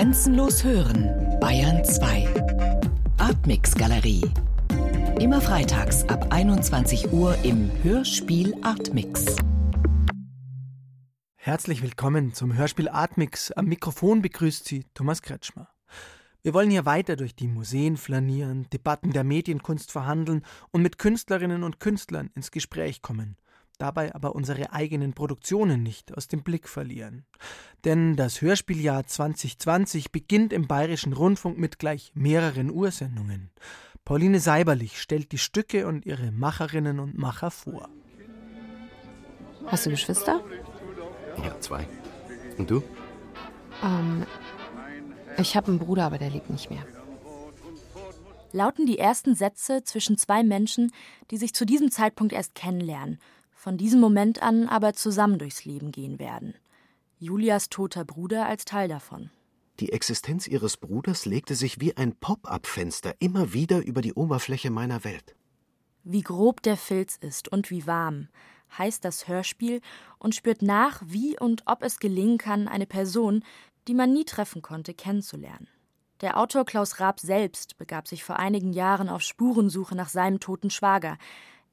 Grenzenlos hören, Bayern 2. Artmix Galerie. Immer freitags ab 21 Uhr im Hörspiel Artmix. Herzlich willkommen zum Hörspiel Artmix. Am Mikrofon begrüßt Sie Thomas Kretschmer. Wir wollen hier weiter durch die Museen flanieren, Debatten der Medienkunst verhandeln und mit Künstlerinnen und Künstlern ins Gespräch kommen dabei aber unsere eigenen Produktionen nicht aus dem Blick verlieren. Denn das Hörspieljahr 2020 beginnt im Bayerischen Rundfunk mit gleich mehreren Ursendungen. Pauline Seiberlich stellt die Stücke und ihre Macherinnen und Macher vor. Hast du Geschwister? Ja, zwei. Und du? Ähm, ich habe einen Bruder, aber der lebt nicht mehr. Lauten die ersten Sätze zwischen zwei Menschen, die sich zu diesem Zeitpunkt erst kennenlernen von diesem Moment an aber zusammen durchs Leben gehen werden. Julias toter Bruder als Teil davon. Die Existenz ihres Bruders legte sich wie ein Pop-up-Fenster immer wieder über die Oberfläche meiner Welt. Wie grob der Filz ist und wie warm, heißt das Hörspiel und spürt nach, wie und ob es gelingen kann, eine Person, die man nie treffen konnte, kennenzulernen. Der Autor Klaus Raab selbst begab sich vor einigen Jahren auf Spurensuche nach seinem toten Schwager,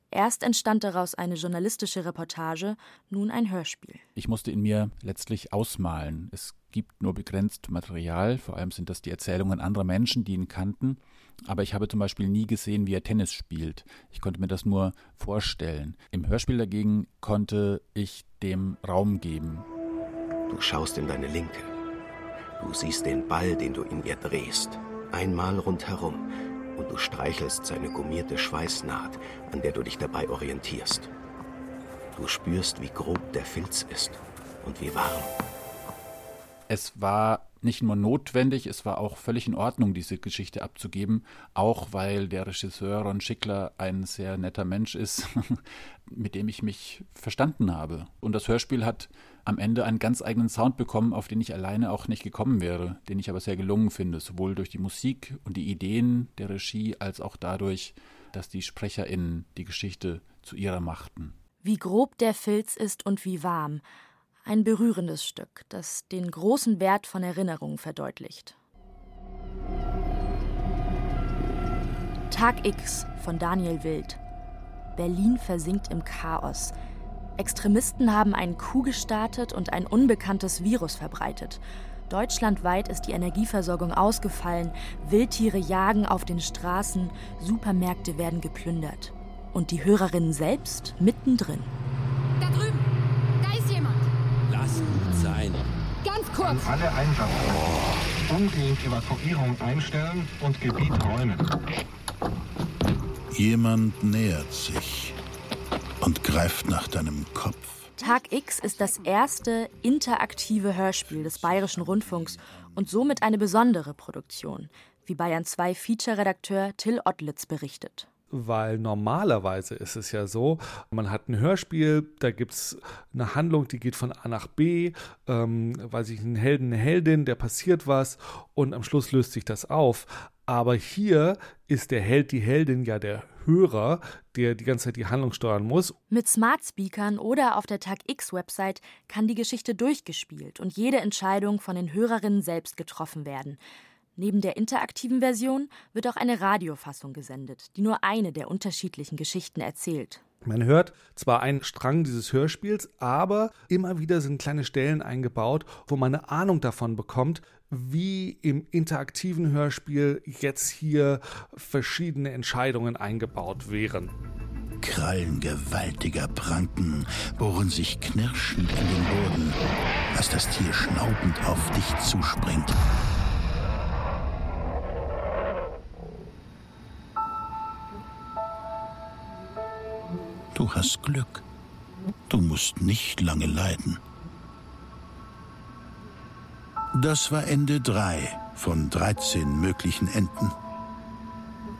Erst entstand daraus eine journalistische Reportage, nun ein Hörspiel. Ich musste in mir letztlich ausmalen. Es gibt nur begrenzt Material, vor allem sind das die Erzählungen anderer Menschen, die ihn kannten. Aber ich habe zum Beispiel nie gesehen, wie er Tennis spielt. Ich konnte mir das nur vorstellen. Im Hörspiel dagegen konnte ich dem Raum geben. Du schaust in deine Linke. Du siehst den Ball, den du in ihr drehst. Einmal rundherum und du streichelst seine gummierte Schweißnaht, an der du dich dabei orientierst. Du spürst, wie grob der Filz ist und wie warm. Es war nicht nur notwendig, es war auch völlig in Ordnung, diese Geschichte abzugeben, auch weil der Regisseur Ron Schickler ein sehr netter Mensch ist, mit dem ich mich verstanden habe. Und das Hörspiel hat am Ende einen ganz eigenen Sound bekommen, auf den ich alleine auch nicht gekommen wäre, den ich aber sehr gelungen finde, sowohl durch die Musik und die Ideen der Regie als auch dadurch, dass die SprecherInnen die Geschichte zu ihrer machten. Wie grob der Filz ist und wie warm. Ein berührendes Stück, das den großen Wert von Erinnerungen verdeutlicht. Tag X von Daniel Wild. Berlin versinkt im Chaos. Extremisten haben einen Coup gestartet und ein unbekanntes Virus verbreitet. Deutschlandweit ist die Energieversorgung ausgefallen, Wildtiere jagen auf den Straßen, Supermärkte werden geplündert. Und die Hörerinnen selbst mittendrin. Da drüben, da ist jemand. Lass gut sein. Ganz kurz. An alle Einsatzkräfte. Umgehend Evakuierung einstellen und Gebiet räumen. Jemand nähert sich und greift nach deinem Kopf. Tag X ist das erste interaktive Hörspiel des Bayerischen Rundfunks und somit eine besondere Produktion, wie Bayern 2 Feature-Redakteur Till Ottlitz berichtet weil normalerweise ist es ja so, man hat ein Hörspiel, da gibt es eine Handlung, die geht von A nach B, ähm, weiß ich, ein Helden, eine Heldin, der passiert was und am Schluss löst sich das auf. Aber hier ist der Held, die Heldin ja der Hörer, der die ganze Zeit die Handlung steuern muss. Mit Smart Speakern oder auf der Tag X Website kann die Geschichte durchgespielt und jede Entscheidung von den Hörerinnen selbst getroffen werden. Neben der interaktiven Version wird auch eine Radiofassung gesendet, die nur eine der unterschiedlichen Geschichten erzählt. Man hört zwar einen Strang dieses Hörspiels, aber immer wieder sind kleine Stellen eingebaut, wo man eine Ahnung davon bekommt, wie im interaktiven Hörspiel jetzt hier verschiedene Entscheidungen eingebaut wären. Krallen gewaltiger Pranken bohren sich knirschend in den Boden, als das Tier schnaubend auf dich zuspringt. Du hast Glück. Du musst nicht lange leiden. Das war Ende 3 von 13 möglichen Enden.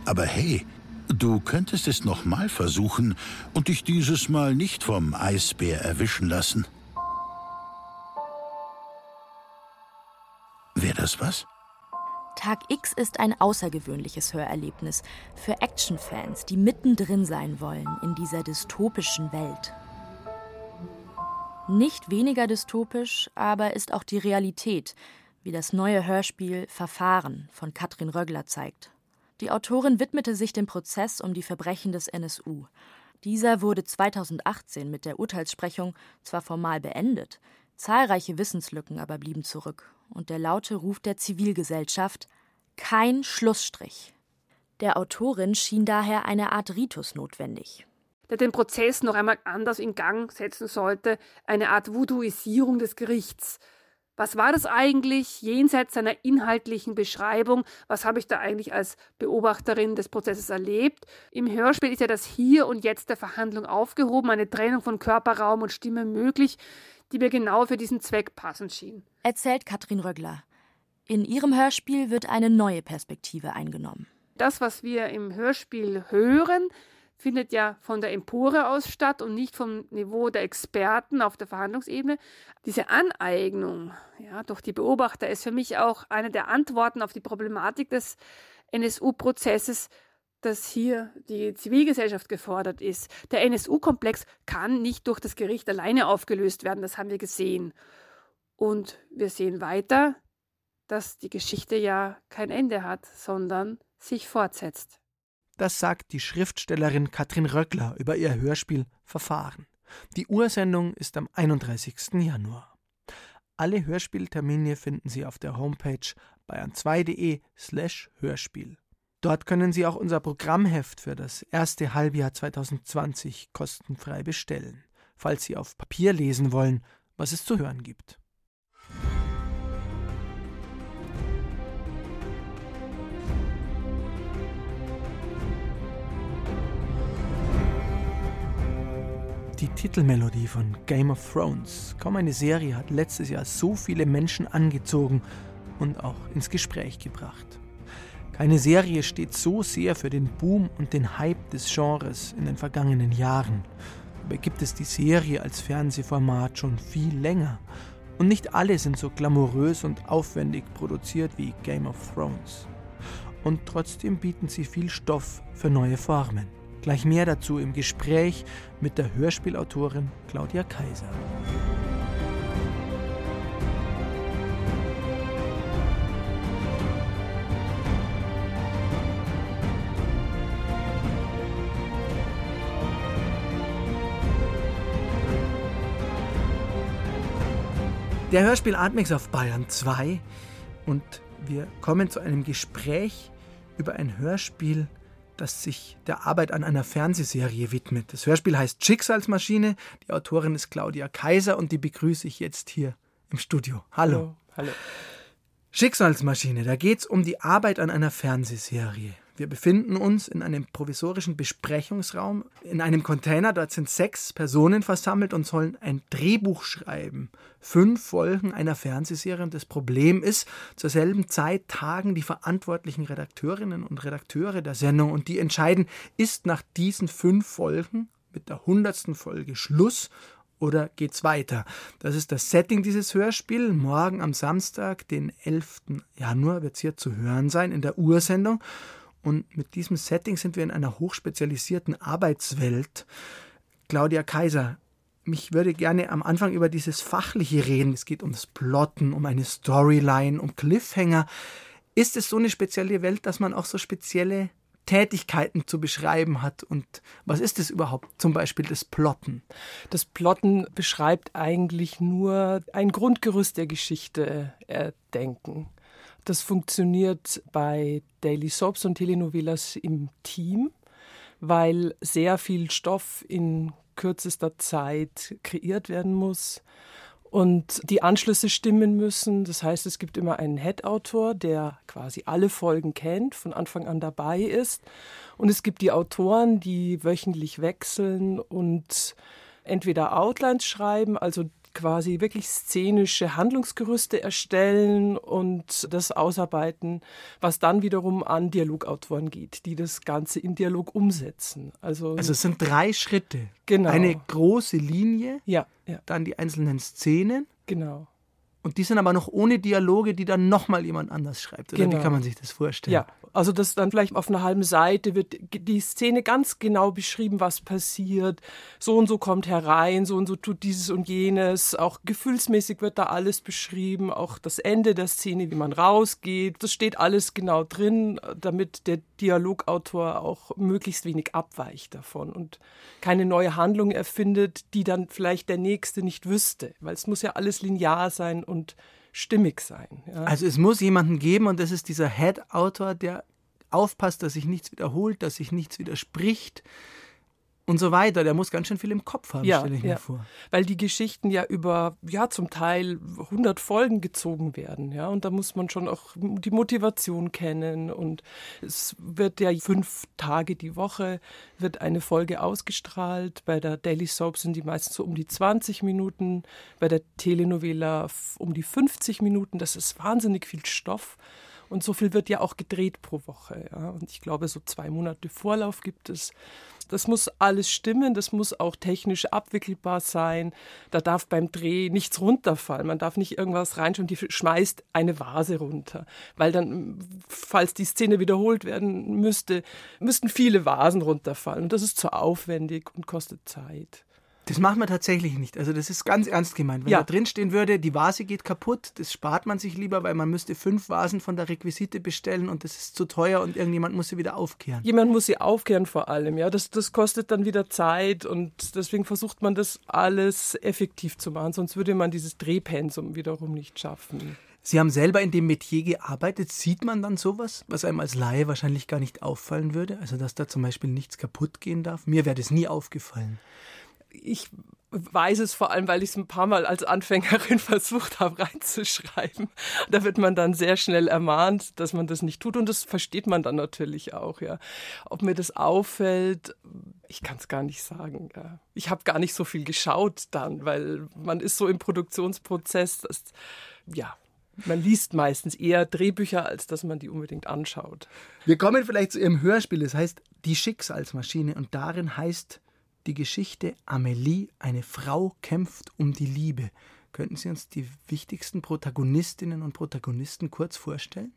Aber hey, du könntest es nochmal versuchen und dich dieses Mal nicht vom Eisbär erwischen lassen. Wäre das was? Tag X ist ein außergewöhnliches Hörerlebnis für Actionfans, die mittendrin sein wollen in dieser dystopischen Welt. Nicht weniger dystopisch, aber ist auch die Realität, wie das neue Hörspiel Verfahren von Katrin Röggler zeigt. Die Autorin widmete sich dem Prozess um die Verbrechen des NSU. Dieser wurde 2018 mit der Urteilssprechung zwar formal beendet, zahlreiche Wissenslücken aber blieben zurück und der laute Ruf der Zivilgesellschaft kein Schlussstrich. Der Autorin schien daher eine Art Ritus notwendig der den Prozess noch einmal anders in Gang setzen sollte, eine Art Voodooisierung des Gerichts. Was war das eigentlich jenseits seiner inhaltlichen Beschreibung? Was habe ich da eigentlich als Beobachterin des Prozesses erlebt? Im Hörspiel ist ja das Hier und Jetzt der Verhandlung aufgehoben, eine Trennung von Körperraum und Stimme möglich, die mir genau für diesen Zweck passend schien. Erzählt Katrin Röggler. In ihrem Hörspiel wird eine neue Perspektive eingenommen. Das, was wir im Hörspiel hören, findet ja von der Empore aus statt und nicht vom Niveau der Experten auf der Verhandlungsebene. Diese Aneignung ja, durch die Beobachter ist für mich auch eine der Antworten auf die Problematik des NSU-Prozesses, dass hier die Zivilgesellschaft gefordert ist. Der NSU-Komplex kann nicht durch das Gericht alleine aufgelöst werden, das haben wir gesehen. Und wir sehen weiter, dass die Geschichte ja kein Ende hat, sondern sich fortsetzt. Das sagt die Schriftstellerin Katrin Röckler über ihr Hörspiel Verfahren. Die Ursendung ist am 31. Januar. Alle Hörspieltermine finden Sie auf der Homepage bayern2.de slash Hörspiel. Dort können Sie auch unser Programmheft für das erste Halbjahr 2020 kostenfrei bestellen, falls Sie auf Papier lesen wollen, was es zu hören gibt. Titelmelodie von Game of Thrones. Kaum eine Serie hat letztes Jahr so viele Menschen angezogen und auch ins Gespräch gebracht. Keine Serie steht so sehr für den Boom und den Hype des Genres in den vergangenen Jahren. Dabei gibt es die Serie als Fernsehformat schon viel länger. Und nicht alle sind so glamourös und aufwendig produziert wie Game of Thrones. Und trotzdem bieten sie viel Stoff für neue Formen. Gleich mehr dazu im Gespräch mit der Hörspielautorin Claudia Kaiser. Der Hörspiel Atmix auf Bayern 2 und wir kommen zu einem Gespräch über ein Hörspiel, das sich der Arbeit an einer Fernsehserie widmet. Das Hörspiel heißt Schicksalsmaschine. Die Autorin ist Claudia Kaiser und die begrüße ich jetzt hier im Studio. Hallo. Hallo. Hallo. Schicksalsmaschine, da geht es um die Arbeit an einer Fernsehserie. Wir befinden uns in einem provisorischen Besprechungsraum, in einem Container. Dort sind sechs Personen versammelt und sollen ein Drehbuch schreiben. Fünf Folgen einer Fernsehserie. Und das Problem ist, zur selben Zeit tagen die verantwortlichen Redakteurinnen und Redakteure der Sendung und die entscheiden, ist nach diesen fünf Folgen mit der hundertsten Folge Schluss oder geht's weiter? Das ist das Setting dieses Hörspiels. Morgen am Samstag, den 11. Januar, wird es hier zu hören sein in der Ursendung. Und mit diesem Setting sind wir in einer hochspezialisierten Arbeitswelt. Claudia Kaiser, mich würde gerne am Anfang über dieses Fachliche reden. Es geht um das Plotten, um eine Storyline, um Cliffhanger. Ist es so eine spezielle Welt, dass man auch so spezielle Tätigkeiten zu beschreiben hat. Und was ist es überhaupt, zum Beispiel das Plotten? Das Plotten beschreibt eigentlich nur ein Grundgerüst der Geschichte erdenken. Das funktioniert bei Daily Soaps und Telenovelas im Team, weil sehr viel Stoff in kürzester Zeit kreiert werden muss und die Anschlüsse stimmen müssen. Das heißt, es gibt immer einen Head-Autor, der quasi alle Folgen kennt, von Anfang an dabei ist. Und es gibt die Autoren, die wöchentlich wechseln und entweder Outlines schreiben, also quasi wirklich szenische Handlungsgerüste erstellen und das ausarbeiten, was dann wiederum an Dialogautoren geht, die das Ganze in Dialog umsetzen. Also, also es sind drei Schritte. Genau. Eine große Linie, ja, ja. dann die einzelnen Szenen. Genau. Und die sind aber noch ohne Dialoge, die dann nochmal jemand anders schreibt. Oder Genau. wie kann man sich das vorstellen? Ja, also das dann vielleicht auf einer halben Seite wird die Szene ganz genau beschrieben, was passiert. So und so kommt herein, so und so tut dieses und jenes. Auch gefühlsmäßig wird da alles beschrieben, auch das Ende der Szene, wie man rausgeht. Das steht alles genau drin, damit der Dialogautor auch möglichst wenig abweicht davon und keine neue Handlung erfindet, die dann vielleicht der Nächste nicht wüsste. Weil es muss ja alles linear sein und stimmig sein. Ja. Also es muss jemanden geben und das ist dieser Head-Autor, der aufpasst, dass sich nichts wiederholt, dass sich nichts widerspricht und so weiter. Der muss ganz schön viel im Kopf haben, ja, stelle ich ja. mir vor. Weil die Geschichten ja über, ja, zum Teil 100 Folgen gezogen werden, ja. Und da muss man schon auch die Motivation kennen. Und es wird ja fünf Tage die Woche wird eine Folge ausgestrahlt. Bei der Daily Soap sind die meistens so um die 20 Minuten, bei der Telenovela um die 50 Minuten. Das ist wahnsinnig viel Stoff. Und so viel wird ja auch gedreht pro Woche. Ja. Und ich glaube, so zwei Monate Vorlauf gibt es. Das muss alles stimmen, das muss auch technisch abwickelbar sein. Da darf beim Dreh nichts runterfallen. Man darf nicht irgendwas reinschauen, die schmeißt eine Vase runter. Weil dann, falls die Szene wiederholt werden müsste, müssten viele Vasen runterfallen. Und das ist zu aufwendig und kostet Zeit. Das macht man tatsächlich nicht. Also das ist ganz ernst gemeint. Wenn Ja. da drin stehen würde, die Vase geht kaputt, das spart man sich lieber, weil man müsste fünf Vasen von der Requisite bestellen und das ist zu teuer und irgendjemand muss sie wieder aufkehren. Jemand muss sie aufkehren vor allem, ja. Das, das kostet dann wieder Zeit und deswegen versucht man das alles effektiv zu machen, sonst würde man dieses Drehpensum wiederum nicht schaffen. Sie haben selber in dem Metier gearbeitet. Sieht man dann sowas, was einem als Laie wahrscheinlich gar nicht auffallen würde? Also, dass da zum Beispiel nichts kaputt gehen darf? Mir wäre das nie aufgefallen. Ich weiß es vor allem, weil ich es ein paar Mal als Anfängerin versucht habe reinzuschreiben. Da wird man dann sehr schnell ermahnt, dass man das nicht tut und das versteht man dann natürlich auch, ja. Ob mir das auffällt, ich kann es gar nicht sagen. Ja. Ich habe gar nicht so viel geschaut dann, weil man ist so im Produktionsprozess, dass, ja, man liest meistens eher Drehbücher, als dass man die unbedingt anschaut. Wir kommen vielleicht zu Ihrem Hörspiel. Das heißt Die Schicksalsmaschine und darin heißt die Geschichte Amelie, eine Frau kämpft um die Liebe. Könnten Sie uns die wichtigsten Protagonistinnen und Protagonisten kurz vorstellen?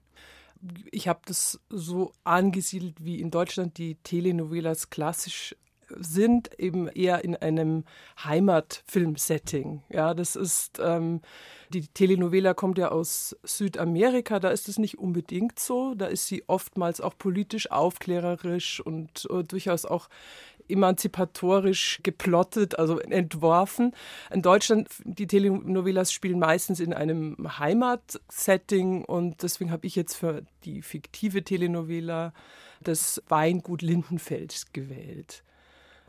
ich habe das so angesiedelt, wie in Deutschland die Telenovelas klassisch sind, eben eher in einem Heimatfilm-Setting. Ja, das ist, ähm, die Telenovela kommt ja aus Südamerika, da ist es nicht unbedingt so. Da ist sie oftmals auch politisch aufklärerisch und äh, durchaus auch emanzipatorisch geplottet, also entworfen. In Deutschland, die Telenovelas spielen meistens in einem Heimatsetting und deswegen habe ich jetzt für die fiktive Telenovela das Weingut Lindenfeld gewählt.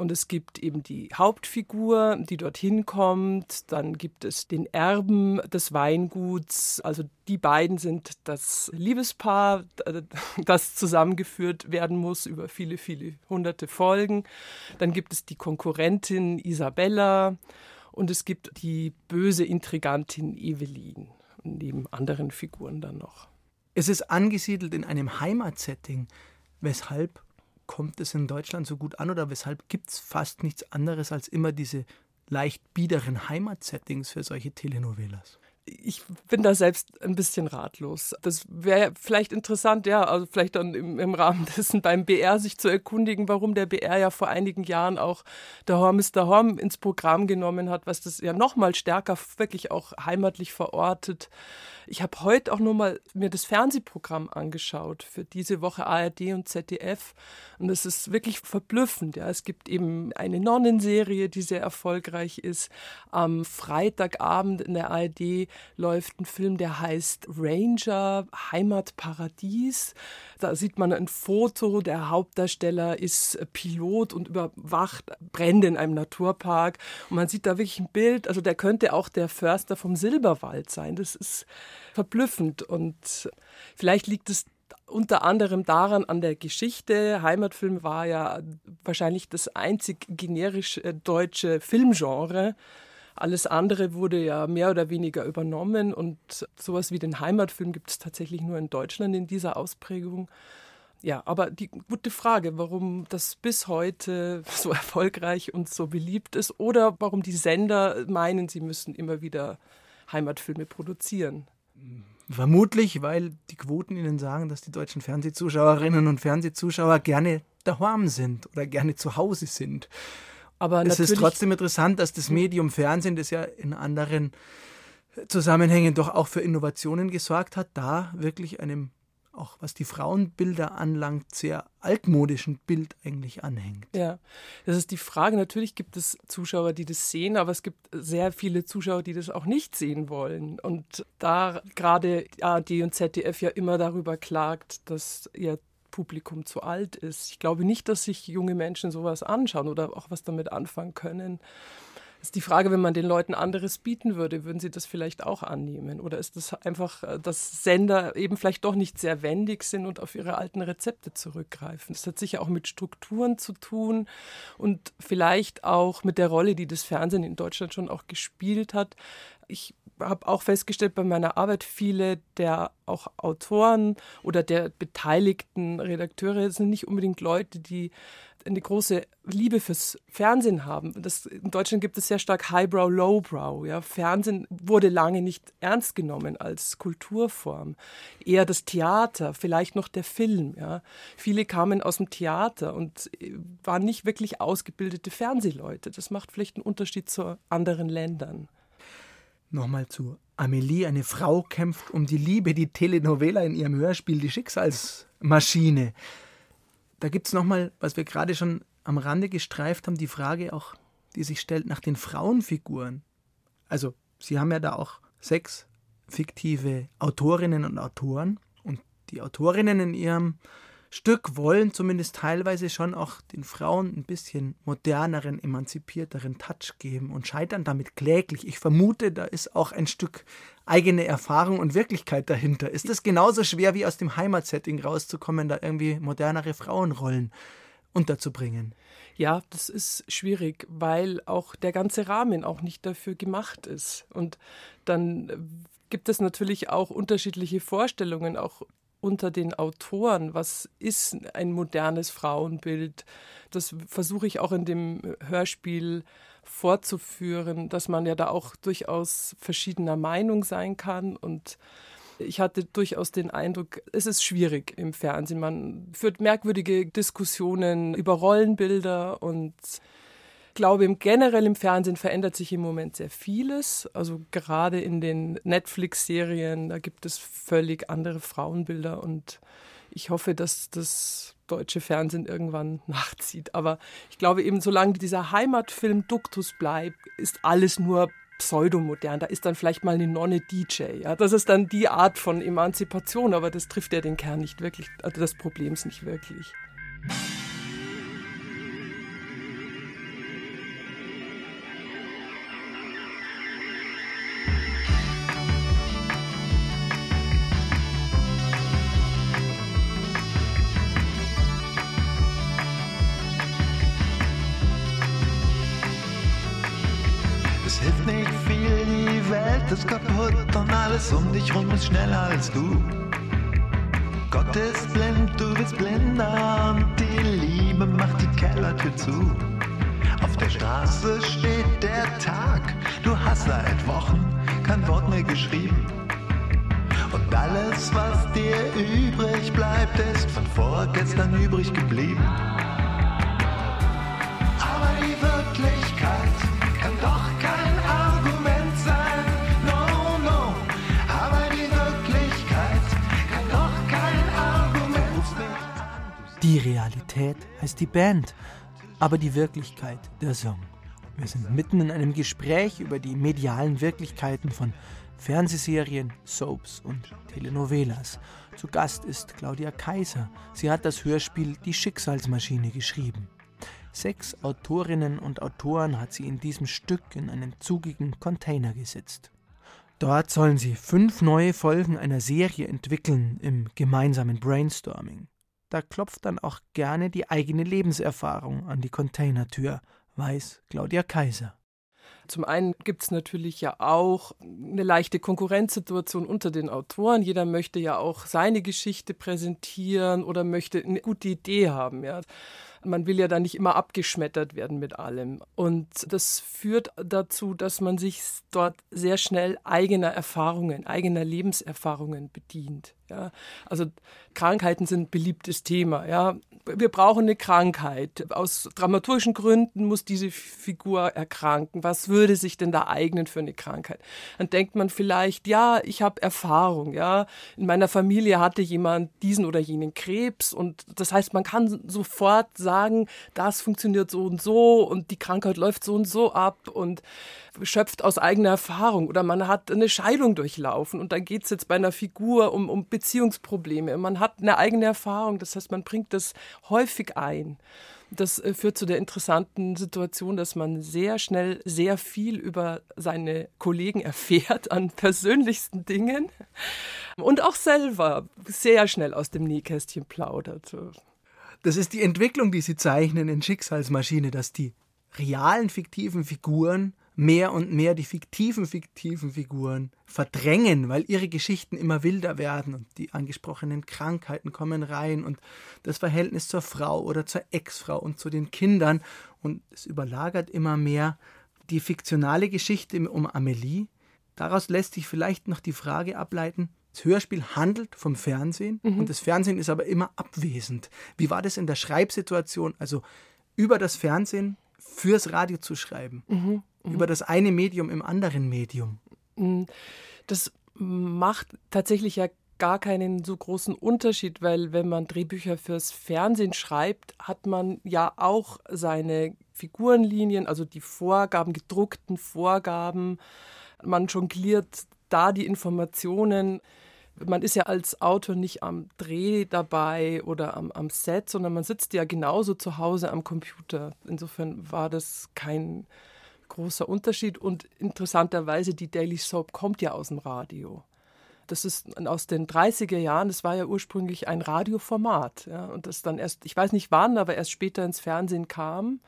Und es gibt eben die Hauptfigur, die dorthin kommt. Dann gibt es den Erben des Weinguts. Also die beiden sind das Liebespaar, das zusammengeführt werden muss über viele, viele hunderte Folgen. Dann gibt es die Konkurrentin Isabella und es gibt die böse Intrigantin Evelyn. Neben anderen Figuren dann noch. Es ist angesiedelt in einem Heimatsetting. Weshalb kommt es in Deutschland so gut an oder weshalb gibt es fast nichts anderes als immer diese leicht biederen Heimatsettings für solche Telenovelas? Ich bin da selbst ein bisschen ratlos. Das wäre vielleicht interessant, ja, also vielleicht dann im, im, Rahmen dessen beim BR sich zu erkundigen, warum der BR ja vor einigen Jahren auch der Horm der Horm ins Programm genommen hat, was das ja nochmal stärker wirklich auch heimatlich verortet. Ich habe heute auch nur mal mir das Fernsehprogramm angeschaut für diese Woche ARD und ZDF und es ist wirklich verblüffend. Ja. Es gibt eben eine Nonnenserie, die sehr erfolgreich ist. Am Freitagabend in der ARD läuft ein Film, der heißt Ranger Heimatparadies. Da sieht man ein Foto, der Hauptdarsteller ist Pilot und überwacht Brände in einem Naturpark und man sieht da wirklich ein Bild, also der könnte auch der Förster vom Silberwald sein. Das ist verblüffend und vielleicht liegt es unter anderem daran an der Geschichte. Heimatfilm war ja wahrscheinlich das einzig generisch äh, deutsche Filmgenre. Alles andere wurde ja mehr oder weniger übernommen und sowas wie den Heimatfilm gibt es tatsächlich nur in Deutschland in dieser Ausprägung. Ja, aber die gute Frage, warum das bis heute so erfolgreich und so beliebt ist oder warum die Sender meinen, sie müssen immer wieder Heimatfilme produzieren. Vermutlich, weil die Quoten Ihnen sagen, dass die deutschen Fernsehzuschauerinnen und Fernsehzuschauer gerne daheim sind oder gerne zu Hause sind. Aber es ist trotzdem interessant, dass das Medium Fernsehen, das ja in anderen Zusammenhängen doch auch für Innovationen gesorgt hat, da wirklich einem auch was die Frauenbilder anlangt, sehr altmodischen Bild eigentlich anhängt. Ja, das ist die Frage. Natürlich gibt es Zuschauer, die das sehen, aber es gibt sehr viele Zuschauer, die das auch nicht sehen wollen. Und da gerade ARD und ZDF ja immer darüber klagt, dass ihr Publikum zu alt ist. Ich glaube nicht, dass sich junge Menschen sowas anschauen oder auch was damit anfangen können ist die Frage, wenn man den Leuten anderes bieten würde, würden sie das vielleicht auch annehmen? Oder ist das einfach, äh, dass Sender eben vielleicht doch nicht sehr wendig sind und auf ihre alten Rezepte zurückgreifen? Das hat sicher auch mit Strukturen zu tun und vielleicht auch mit der Rolle, die das Fernsehen in Deutschland schon auch gespielt hat. Ich habe auch festgestellt bei meiner Arbeit, viele der auch Autoren oder der beteiligten Redakteure sind nicht unbedingt Leute, die eine große Liebe fürs Fernsehen haben. Das, in Deutschland gibt es sehr stark Highbrow, Lowbrow. Ja. Fernsehen wurde lange nicht ernst genommen als Kulturform. Eher das Theater, vielleicht noch der Film. Ja. Viele kamen aus dem Theater und äh, waren nicht wirklich ausgebildete Fernsehleute. Das macht vielleicht einen Unterschied zu anderen Ländern. Nochmal zu Amelie. Eine Frau kämpft um die Liebe, die Telenovela in ihrem Hörspiel Die Schicksalsmaschine. Da gibt es nochmal, was wir gerade schon am Rande gestreift haben, die Frage auch, die sich stellt nach den Frauenfiguren. Also, Sie haben ja da auch sechs fiktive Autorinnen und Autoren und die Autorinnen in ihrem Stück wollen zumindest teilweise schon auch den Frauen ein bisschen moderneren, emanzipierteren Touch geben und scheitern damit kläglich. Ich vermute, da ist auch ein Stück eigene Erfahrung und Wirklichkeit dahinter. Ist es genauso schwer wie aus dem Heimatsetting rauszukommen, da irgendwie modernere Frauenrollen unterzubringen? Ja, das ist schwierig, weil auch der ganze Rahmen auch nicht dafür gemacht ist. Und dann gibt es natürlich auch unterschiedliche Vorstellungen, auch unter den Autoren, was ist ein modernes Frauenbild. Das versuche ich auch in dem Hörspiel fortzuführen, dass man ja da auch durchaus verschiedener Meinung sein kann und ich hatte durchaus den Eindruck, es ist schwierig im Fernsehen. Man führt merkwürdige Diskussionen über Rollenbilder und glaube, generell im Fernsehen verändert sich im Moment sehr vieles. Also gerade in den Netflix-Serien, da gibt es völlig andere Frauenbilder und ich hoffe, dass das deutsche Fernsehen irgendwann nachzieht. Aber ich glaube eben, solange dieser Heimatfilm Duktus bleibt, ist alles nur pseudomodern. Da ist dann vielleicht mal eine Nonne DJ. Ja, das ist dann die Art von Emanzipation, aber das trifft ja den Kern nicht wirklich, also das Problem ist nicht wirklich. Als du. Gott ist blind, du bist blinder und die Liebe macht die Kellertür zu. Auf der Straße steht der Tag, du hast seit Wochen kein Wort mehr geschrieben. Und alles, was dir übrig bleibt, ist von vorgestern übrig geblieben. Die Realität heißt die Band, aber die Wirklichkeit der Song. Wir sind mitten in einem Gespräch über die medialen Wirklichkeiten von Fernsehserien, Soaps und Telenovelas. Zu Gast ist Claudia Kaiser. Sie hat das Hörspiel Die Schicksalsmaschine geschrieben. Sechs Autorinnen und Autoren hat sie in diesem Stück in einen zugigen Container gesetzt. Dort sollen sie fünf neue Folgen einer Serie entwickeln im gemeinsamen Brainstorming. Da klopft dann auch gerne die eigene Lebenserfahrung an die Containertür, weiß Claudia Kaiser. Zum einen gibt es natürlich ja auch eine leichte Konkurrenzsituation unter den Autoren. Jeder möchte ja auch seine Geschichte präsentieren oder möchte eine gute Idee haben. Ja. Man will ja da nicht immer abgeschmettert werden mit allem. Und das führt dazu, dass man sich dort sehr schnell eigener Erfahrungen, eigener Lebenserfahrungen bedient. Ja. Also Krankheiten sind ein beliebtes Thema. Ja. Wir brauchen eine Krankheit. Aus dramaturgischen Gründen muss diese Figur erkranken. Was würde sich denn da eignen für eine Krankheit? Dann denkt man vielleicht, ja, ich habe Erfahrung. Ja. In meiner Familie hatte jemand diesen oder jenen Krebs und das heißt, man kann sofort sagen, das funktioniert so und so und die Krankheit läuft so und so ab und schöpft aus eigener Erfahrung oder man hat eine Scheidung durchlaufen und dann geht es jetzt bei einer Figur um, um Beziehungsprobleme. Man hat eine eigene Erfahrung, das heißt, man bringt das häufig ein. Das äh, führt zu der interessanten Situation, dass man sehr schnell sehr viel über seine Kollegen erfährt an persönlichsten Dingen und auch selber sehr schnell aus dem Nähkästchen plaudert. Das ist die Entwicklung, die Sie zeichnen in Schicksalsmaschine, dass die realen fiktiven Figuren mehr und mehr die fiktiven, fiktiven Figuren verdrängen, weil ihre Geschichten immer wilder werden und die angesprochenen Krankheiten kommen rein und das Verhältnis zur Frau oder zur Ex-Frau und zu den Kindern und es überlagert immer mehr die fiktionale Geschichte um Amelie. Daraus lässt sich vielleicht noch die Frage ableiten, das Hörspiel handelt vom Fernsehen mhm. und das Fernsehen ist aber immer abwesend. Wie war das in der Schreibsituation, also über das Fernsehen fürs Radio zu schreiben? Mhm mhm. über das eine Medium im anderen Medium. Mhm. Das macht tatsächlich ja gar keinen so großen Unterschied, weil wenn man Drehbücher fürs Fernsehen schreibt, hat man ja auch seine Figurenlinien, also die Vorgaben, gedruckten Vorgaben. Man jongliert da die Informationen. Man ist ja als Autor nicht am Dreh dabei oder am, am Set, sondern man sitzt ja genauso zu Hause am Computer. Insofern war das kein großer Unterschied. Und interessanterweise, die Daily Soap kommt ja aus dem Radio. Das ist aus den 30er Jahren, das war ja ursprünglich ein Radioformat. Ja, und das dann erst, ich weiß nicht wann, aber erst später ins Fernsehen kam.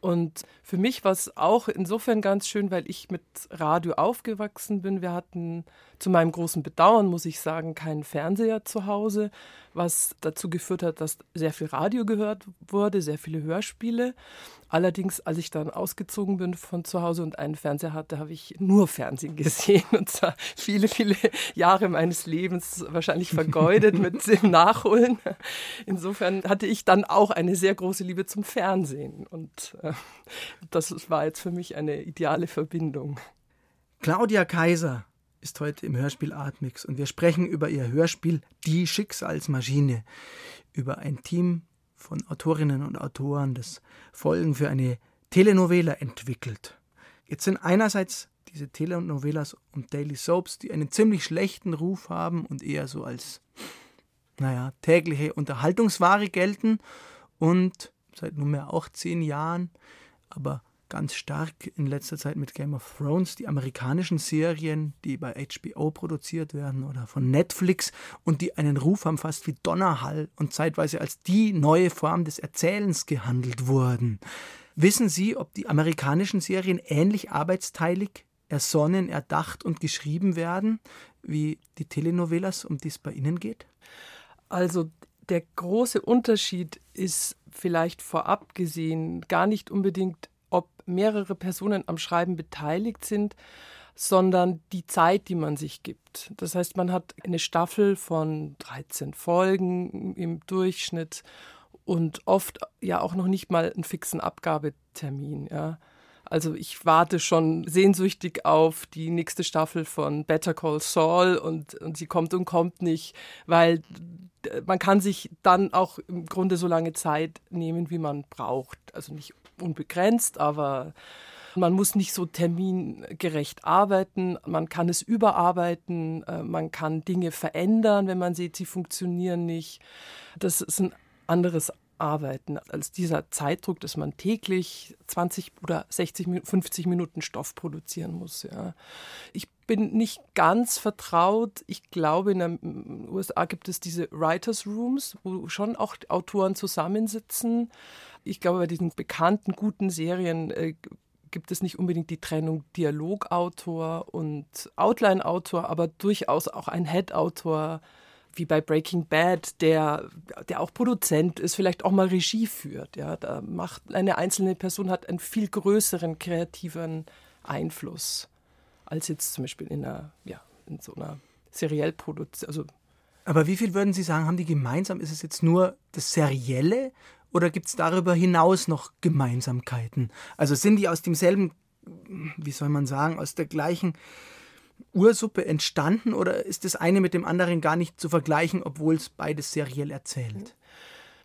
Und für mich war es auch insofern ganz schön, weil ich mit Radio aufgewachsen bin. Wir hatten zu meinem großen Bedauern, muss ich sagen, keinen Fernseher zu Hause, was dazu geführt hat, dass sehr viel Radio gehört wurde, sehr viele Hörspiele. Allerdings, als ich dann ausgezogen bin von zu Hause und einen Fernseher hatte, habe ich nur Fernsehen gesehen und zwar viele, viele Jahre meines Lebens wahrscheinlich vergeudet mit dem Nachholen. Insofern hatte ich dann auch eine sehr große Liebe zum Fernsehen und äh, das war jetzt für mich eine ideale Verbindung. Claudia Kaiser ist heute im Hörspiel Atmix und wir sprechen über ihr Hörspiel Die Schicksalsmaschine, über ein Team von Autorinnen und Autoren, das Folgen für eine Telenovela entwickelt. Jetzt sind einerseits diese Telenovelas und Daily Soaps, die einen ziemlich schlechten Ruf haben und eher so als, naja, tägliche Unterhaltungsware gelten und seit nunmehr auch zehn Jahren, aber ganz stark in letzter Zeit mit Game of Thrones, die amerikanischen Serien, die bei HBO produziert werden oder von Netflix und die einen Ruf haben fast wie Donnerhall und zeitweise als die neue Form des Erzählens gehandelt wurden. Wissen Sie, ob die amerikanischen Serien ähnlich arbeitsteilig ersonnen, erdacht und geschrieben werden wie die Telenovelas, um die es bei Ihnen geht? Also der große Unterschied ist vielleicht vorab gesehen gar nicht unbedingt mehrere Personen am Schreiben beteiligt sind, sondern die Zeit, die man sich gibt. Das heißt, man hat eine Staffel von 13 Folgen im Durchschnitt und oft ja auch noch nicht mal einen fixen Abgabetermin. Ja. Also ich warte schon sehnsüchtig auf die nächste Staffel von Better Call Saul und, und sie kommt und kommt nicht, weil man kann sich dann auch im Grunde so lange Zeit nehmen, wie man braucht. Also nicht unbegrenzt, aber man muss nicht so termingerecht arbeiten, man kann es überarbeiten, äh, man kann Dinge verändern, wenn man sieht, sie funktionieren nicht. Das ist ein anderes Arbeiten als dieser Zeitdruck, dass man täglich 20 oder 60, 50 Minuten Stoff produzieren muss. Ja. Ich bin nicht ganz vertraut. Ich glaube, in den USA gibt es diese Writers Rooms, wo schon auch Autoren zusammensitzen. Ich glaube, bei diesen bekannten, guten Serien äh, gibt es nicht unbedingt die Trennung Dialogautor und Outline-Autor, aber durchaus auch ein Head-Autor wie bei Breaking Bad, der, der auch Produzent ist, vielleicht auch mal Regie führt. Ja, da macht eine einzelne Person hat einen viel größeren kreativen Einfluss als jetzt zum Beispiel in einer, ja, in so einer seriell Produktion. Also aber wie viel würden Sie sagen, haben die gemeinsam? Ist es jetzt nur das Serielle oder gibt es darüber hinaus noch Gemeinsamkeiten? Also sind die aus demselben, wie soll man sagen, aus der gleichen Ursuppe entstanden oder ist das eine mit dem anderen gar nicht zu vergleichen, obwohl es beides seriell erzählt?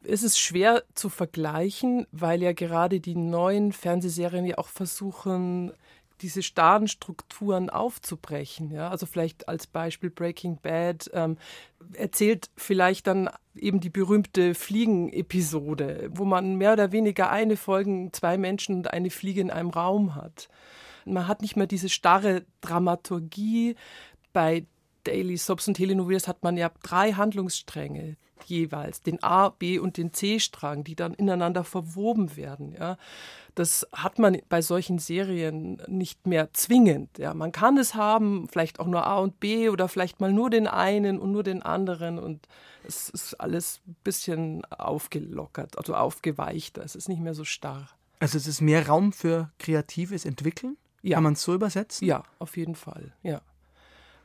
Es ist schwer zu vergleichen, weil ja gerade die neuen Fernsehserien ja auch versuchen, diese starren Strukturen aufzubrechen. Ja? Also vielleicht als Beispiel Breaking Bad ähm, erzählt vielleicht dann eben die berühmte Fliegen-Episode, wo man mehr oder weniger eine Folge, zwei Menschen und eine Fliege in einem Raum hat. Man hat nicht mehr diese starre Dramaturgie. Bei Daily Soaps und Telenovelas hat man ja drei Handlungsstränge jeweils, den A, B und den C-Strang, die dann ineinander verwoben werden. Ja. Das hat man bei solchen Serien nicht mehr zwingend. Ja. Man kann es haben, vielleicht auch nur A und B oder vielleicht mal nur den einen und nur den anderen und es ist alles ein bisschen aufgelockert, also aufgeweichter. Es ist nicht mehr so starr. Also es ist mehr Raum für kreatives Entwickeln? Ja. Kann man es so übersetzen? Ja, auf jeden Fall, ja.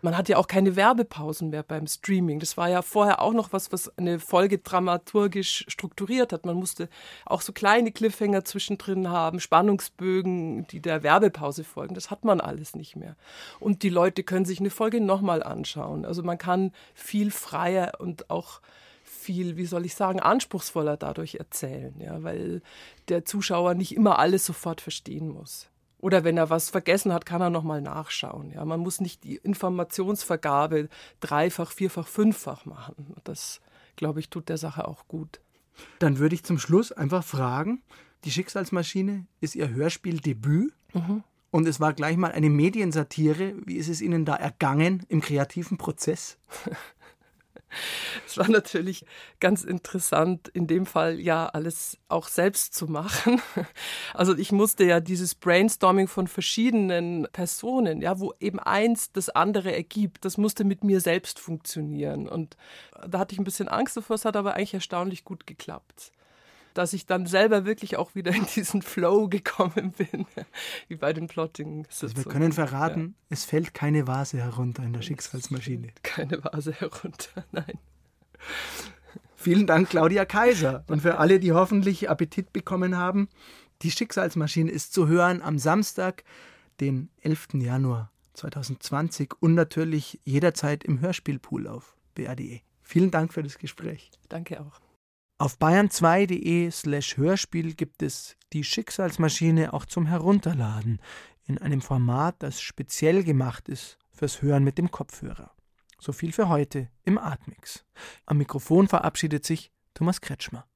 Man hat ja auch keine Werbepausen mehr beim Streaming. Das war ja vorher auch noch was, was eine Folge dramaturgisch strukturiert hat. Man musste auch so kleine Cliffhanger zwischendrin haben, Spannungsbögen, die der Werbepause folgen. Das hat man alles nicht mehr. Und die Leute können sich eine Folge nochmal anschauen. Also man kann viel freier und auch viel, wie soll ich sagen, anspruchsvoller dadurch erzählen, ja, weil der Zuschauer nicht immer alles sofort verstehen muss. Oder wenn er was vergessen hat, kann er nochmal nachschauen. Ja, man muss nicht die Informationsvergabe dreifach, vierfach, fünffach machen. Das, glaube ich, tut der Sache auch gut. Dann würde ich zum Schluss einfach fragen, die Schicksalsmaschine ist Ihr Hörspieldebüt mhm. und es war gleich mal eine Mediensatire. Wie ist es Ihnen da ergangen im kreativen Prozess? Es war natürlich ganz interessant, in dem Fall ja alles auch selbst zu machen. Also ich musste ja dieses Brainstorming von verschiedenen Personen, ja, wo eben eins das andere ergibt, das musste mit mir selbst funktionieren. Und da hatte ich ein bisschen Angst davor, es hat aber eigentlich erstaunlich gut geklappt dass ich dann selber wirklich auch wieder in diesen Flow gekommen bin, wie bei den plotting also Wir können verraten, ja. es fällt keine Vase herunter in der Schicksalsmaschine. Keine Vase herunter, nein. Vielen Dank, Claudia Kaiser. Und für alle, die hoffentlich Appetit bekommen haben, die Schicksalsmaschine ist zu hören am Samstag, den 11. Januar 2020 und natürlich jederzeit im Hörspielpool auf BRDE. Vielen Dank für das Gespräch. Danke auch. Auf bayern2.de slash Hörspiel gibt es die Schicksalsmaschine auch zum Herunterladen in einem Format, das speziell gemacht ist fürs Hören mit dem Kopfhörer. So viel für heute im Atmix. Am Mikrofon verabschiedet sich Thomas Kretschmer.